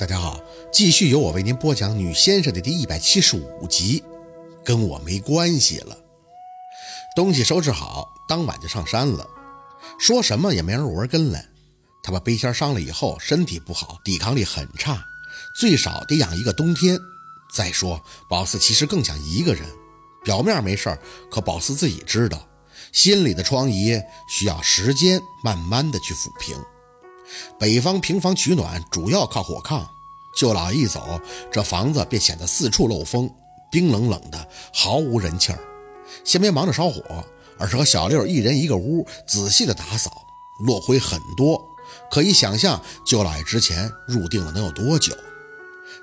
大家好，继续由我为您播讲《女先生》的第一百七十五集，跟我没关系了。东西收拾好，当晚就上山了。说什么也没让若文跟来。他把背仙伤了以后，身体不好，抵抗力很差，最少得养一个冬天。再说，宝四其实更想一个人。表面没事可宝四自己知道，心里的疮痍需要时间慢慢的去抚平。北方平房取暖主要靠火炕，舅老爷一走，这房子便显得四处漏风，冰冷冷的，毫无人气儿。先别忙着烧火，而是和小六一人一个屋，仔细的打扫，落灰很多，可以想象舅老爷之前入定了能有多久。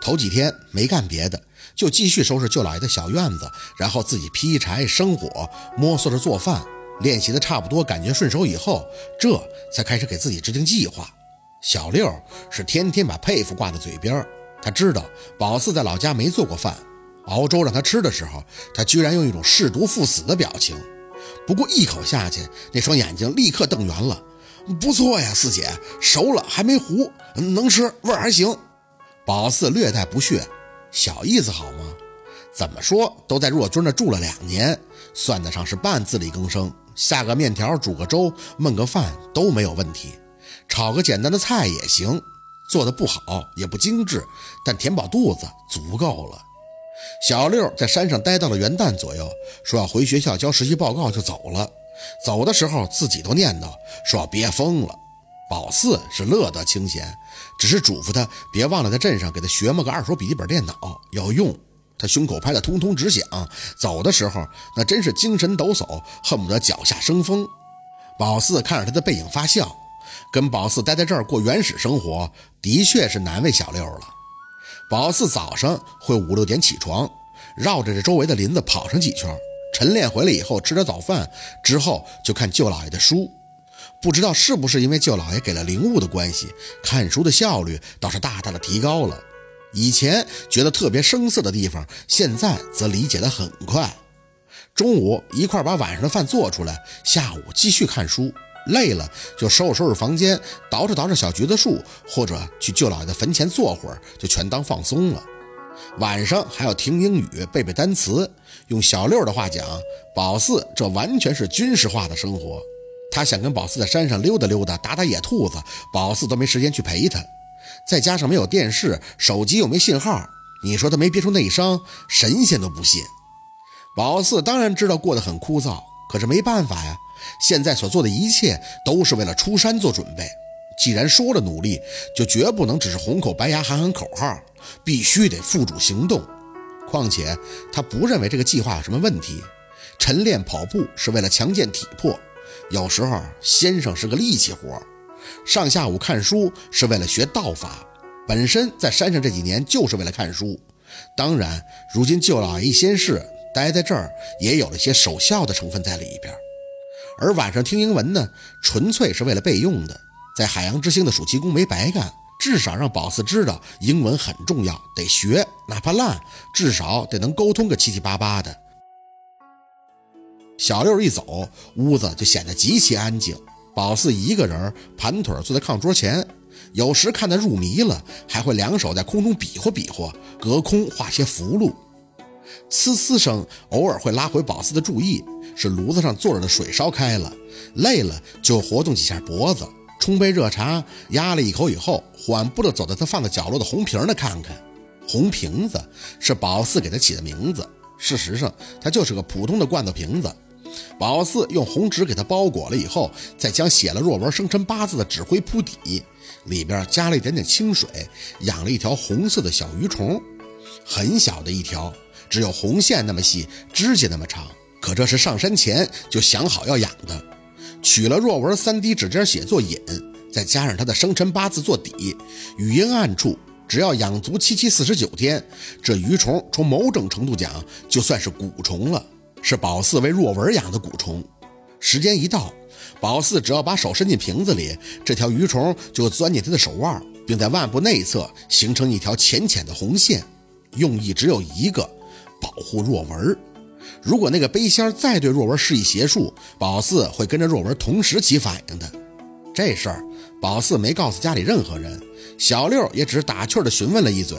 头几天没干别的，就继续收拾舅老爷的小院子，然后自己劈柴生火，摸索着做饭。练习的差不多，感觉顺手以后，这才开始给自己制定计划。小六是天天把佩服挂在嘴边，他知道宝四在老家没做过饭，熬粥让他吃的时候，他居然用一种视毒赴死的表情。不过一口下去，那双眼睛立刻瞪圆了。不错呀，四姐，熟了还没糊，能吃，味儿还行。宝四略带不屑，小意思好吗？怎么说都在若君那住了两年，算得上是半自力更生。下个面条，煮个粥，焖个饭都没有问题，炒个简单的菜也行。做的不好也不精致，但填饱肚子足够了。小六在山上待到了元旦左右，说要回学校交实习报告就走了。走的时候自己都念叨说要憋疯了。宝四是乐得清闲，只是嘱咐他别忘了在镇上给他学么个二手笔记本电脑要用。他胸口拍得通通直响，走的时候那真是精神抖擞，恨不得脚下生风。宝四看着他的背影发笑，跟宝四待在这儿过原始生活，的确是难为小六了。宝四早上会五六点起床，绕着这周围的林子跑上几圈，晨练回来以后吃点早饭，之后就看舅老爷的书。不知道是不是因为舅老爷给了灵物的关系，看书的效率倒是大大的提高了。以前觉得特别生涩的地方，现在则理解得很快。中午一块把晚上的饭做出来，下午继续看书，累了就收拾收拾房间，捯饬捯饬小橘子树，或者去舅姥爷的坟前坐会儿，就全当放松了。晚上还要听英语，背背单词。用小六的话讲，宝四这完全是军事化的生活。他想跟宝四在山上溜达溜达，打打野兔子，宝四都没时间去陪他。再加上没有电视，手机又没信号，你说他没憋出内伤，神仙都不信。宝四当然知道过得很枯燥，可是没办法呀。现在所做的一切都是为了出山做准备。既然说了努力，就绝不能只是红口白牙喊喊口号，必须得付诸行动。况且他不认为这个计划有什么问题。晨练跑步是为了强健体魄，有时候先生是个力气活。上下午看书是为了学道法，本身在山上这几年就是为了看书。当然，如今舅老爷一仙逝，待在这儿也有了些守孝的成分在里边。而晚上听英文呢，纯粹是为了备用的。在海洋之星的暑期工没白干，至少让宝四知道英文很重要，得学，哪怕烂，至少得能沟通个七七八八的。小六一走，屋子就显得极其安静。宝四一个人盘腿坐在炕桌前，有时看得入迷了，还会两手在空中比划比划，隔空画些符箓。呲呲声偶尔会拉回宝四的注意，是炉子上坐着的水烧开了，累了就活动几下脖子，冲杯热茶，压了一口以后，缓步的走到他放在角落的红瓶那看看。红瓶子是宝四给他起的名字，事实上它就是个普通的罐头瓶子。宝四用红纸给它包裹了以后，再将写了若文生辰八字的纸灰铺底，里边加了一点点清水，养了一条红色的小鱼虫，很小的一条，只有红线那么细，指甲那么长。可这是上山前就想好要养的。取了若文三滴指尖血做引，再加上他的生辰八字做底，语阴暗处，只要养足七七四十九天，这鱼虫从某种程度讲，就算是蛊虫了。是宝四为若文养的蛊虫，时间一到，宝四只要把手伸进瓶子里，这条鱼虫就钻进他的手腕，并在腕部内侧形成一条浅浅的红线，用意只有一个：保护若文。如果那个背仙再对若文施以邪术，宝四会跟着若文同时起反应的。这事儿，宝四没告诉家里任何人，小六也只是打趣的询问了一嘴：“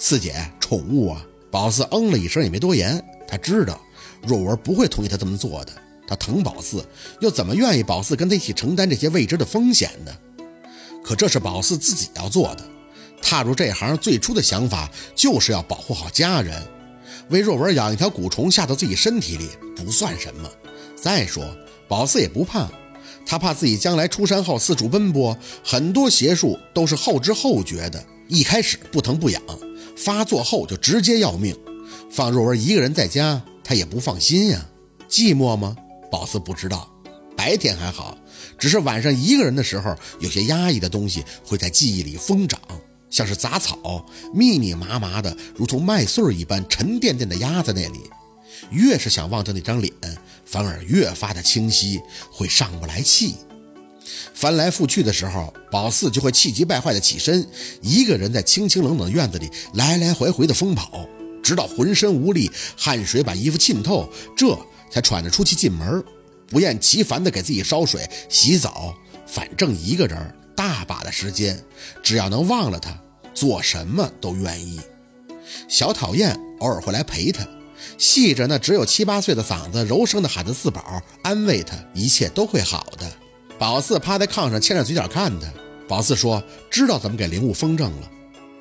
四姐，宠物啊？”宝四嗯了一声，也没多言。他知道若文不会同意他这么做的。他疼宝四，又怎么愿意宝四跟他一起承担这些未知的风险呢？可这是宝四自己要做的。踏入这行最初的想法就是要保护好家人。为若文养一条蛊虫下到自己身体里不算什么。再说宝四也不怕，他怕自己将来出山后四处奔波，很多邪术都是后知后觉的，一开始不疼不痒，发作后就直接要命。放若文一个人在家，他也不放心呀。寂寞吗？宝四不知道。白天还好，只是晚上一个人的时候，有些压抑的东西会在记忆里疯长，像是杂草，密密麻麻的，如同麦穗一般沉甸甸的压在那里。越是想望着那张脸，反而越发的清晰，会上不来气。翻来覆去的时候，宝四就会气急败坏的起身，一个人在清清冷冷的院子里来来回回的疯跑，直到浑身无力，汗水把衣服浸透，这才喘着粗气进门，不厌其烦的给自己烧水、洗澡。反正一个人大把的时间，只要能忘了他，做什么都愿意。小讨厌偶尔会来陪他。细着那只有七八岁的嗓子，柔声的喊着四宝，安慰他，一切都会好的。宝四趴在炕上，牵着嘴角看他。宝四说：“知道怎么给灵物封正了，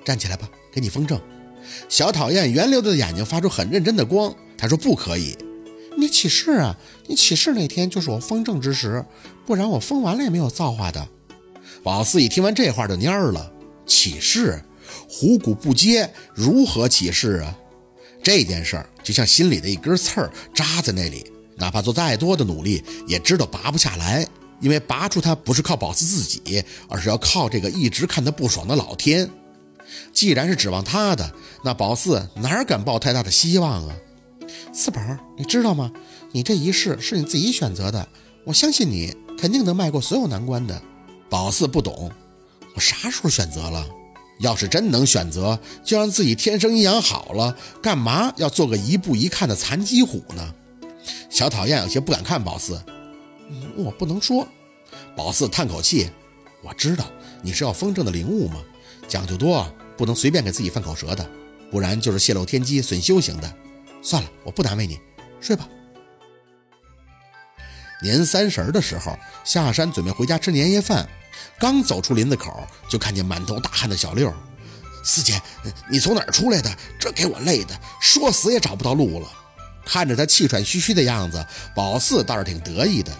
站起来吧，给你封正。”小讨厌圆溜溜的眼睛发出很认真的光。他说：“不可以，你起誓啊！你起誓那天就是我封正之时，不然我封完了也没有造化的。”宝四一听完这话就蔫了：“起誓？虎骨不接，如何起誓啊？”这件事儿就像心里的一根刺儿扎在那里，哪怕做再多的努力，也知道拔不下来。因为拔出它不是靠宝四自己，而是要靠这个一直看他不爽的老天。既然是指望他的，那宝四哪敢抱太大的希望啊？四宝，你知道吗？你这一世是你自己选择的，我相信你肯定能迈过所有难关的。宝四不懂，我啥时候选择了？要是真能选择，就让自己天生阴阳好了，干嘛要做个一步一看的残疾虎呢？小讨厌有些不敢看宝四，我不能说。宝四叹口气，我知道你是要风筝的灵物吗？讲究多，不能随便给自己犯口舌的，不然就是泄露天机、损修行的。算了，我不难为你，睡吧。年三十的时候，下山准备回家吃年夜饭。刚走出林子口，就看见满头大汗的小六。四姐，你从哪儿出来的？这给我累的，说死也找不到路了。看着他气喘吁吁的样子，宝四倒是挺得意的。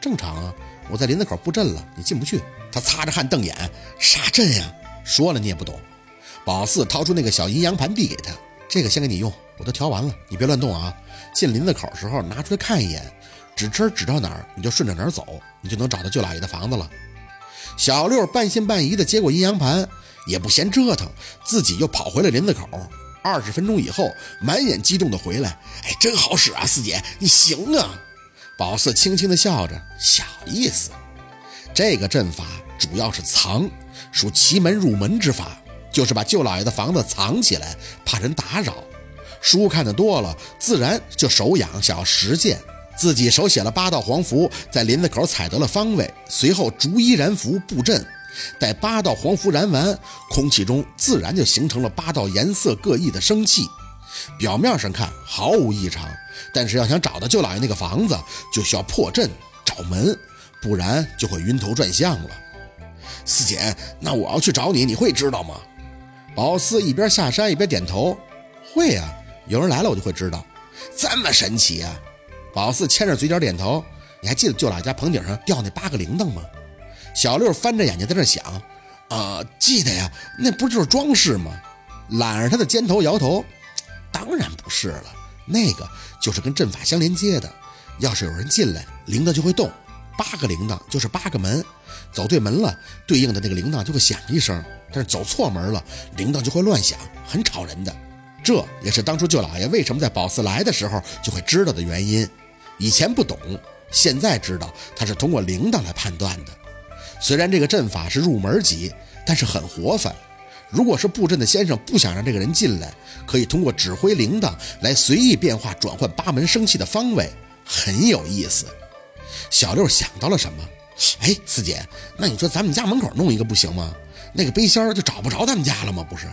正常啊，我在林子口布阵了，你进不去。他擦着汗瞪眼，啥阵呀？说了你也不懂。宝四掏出那个小阴阳盘递给他，这个先给你用，我都调完了，你别乱动啊。进林子口时候拿出来看一眼，指针指到哪儿，你就顺着哪儿走，你就能找到舅老爷的房子了。小六半信半疑的接过阴阳盘，也不嫌折腾，自己又跑回了林子口。二十分钟以后，满眼激动的回来：“哎，真好使啊，四姐，你行啊！”宝四轻轻的笑着：“小意思。这个阵法主要是藏，属奇门入门之法，就是把舅老爷的房子藏起来，怕人打扰。书看得多了，自然就手痒，想要实践。”自己手写了八道黄符，在林子口采得了方位，随后逐一燃符布阵。待八道黄符燃完，空气中自然就形成了八道颜色各异的生气。表面上看毫无异常，但是要想找到舅老爷那个房子，就需要破阵找门，不然就会晕头转向了。四姐，那我要去找你，你会知道吗？宝四一边下山一边点头，会啊，有人来了我就会知道。这么神奇啊！宝四牵着嘴角点头，你还记得舅老家棚顶上吊那八个铃铛吗？小六翻着眼睛在那想，啊，记得呀，那不就是装饰吗？揽着他的肩头摇头，当然不是了，那个就是跟阵法相连接的。要是有人进来，铃铛就会动。八个铃铛就是八个门，走对门了，对应的那个铃铛就会响一声；但是走错门了，铃铛就会乱响，很吵人的。这也是当初舅老爷为什么在宝四来的时候就会知道的原因。以前不懂，现在知道他是通过铃铛来判断的。虽然这个阵法是入门级，但是很活泛。如果是布阵的先生不想让这个人进来，可以通过指挥铃铛来随意变化转换八门生气的方位，很有意思。小六想到了什么？哎，四姐，那你说咱们家门口弄一个不行吗？那个背心就找不着他们家了吗？不是？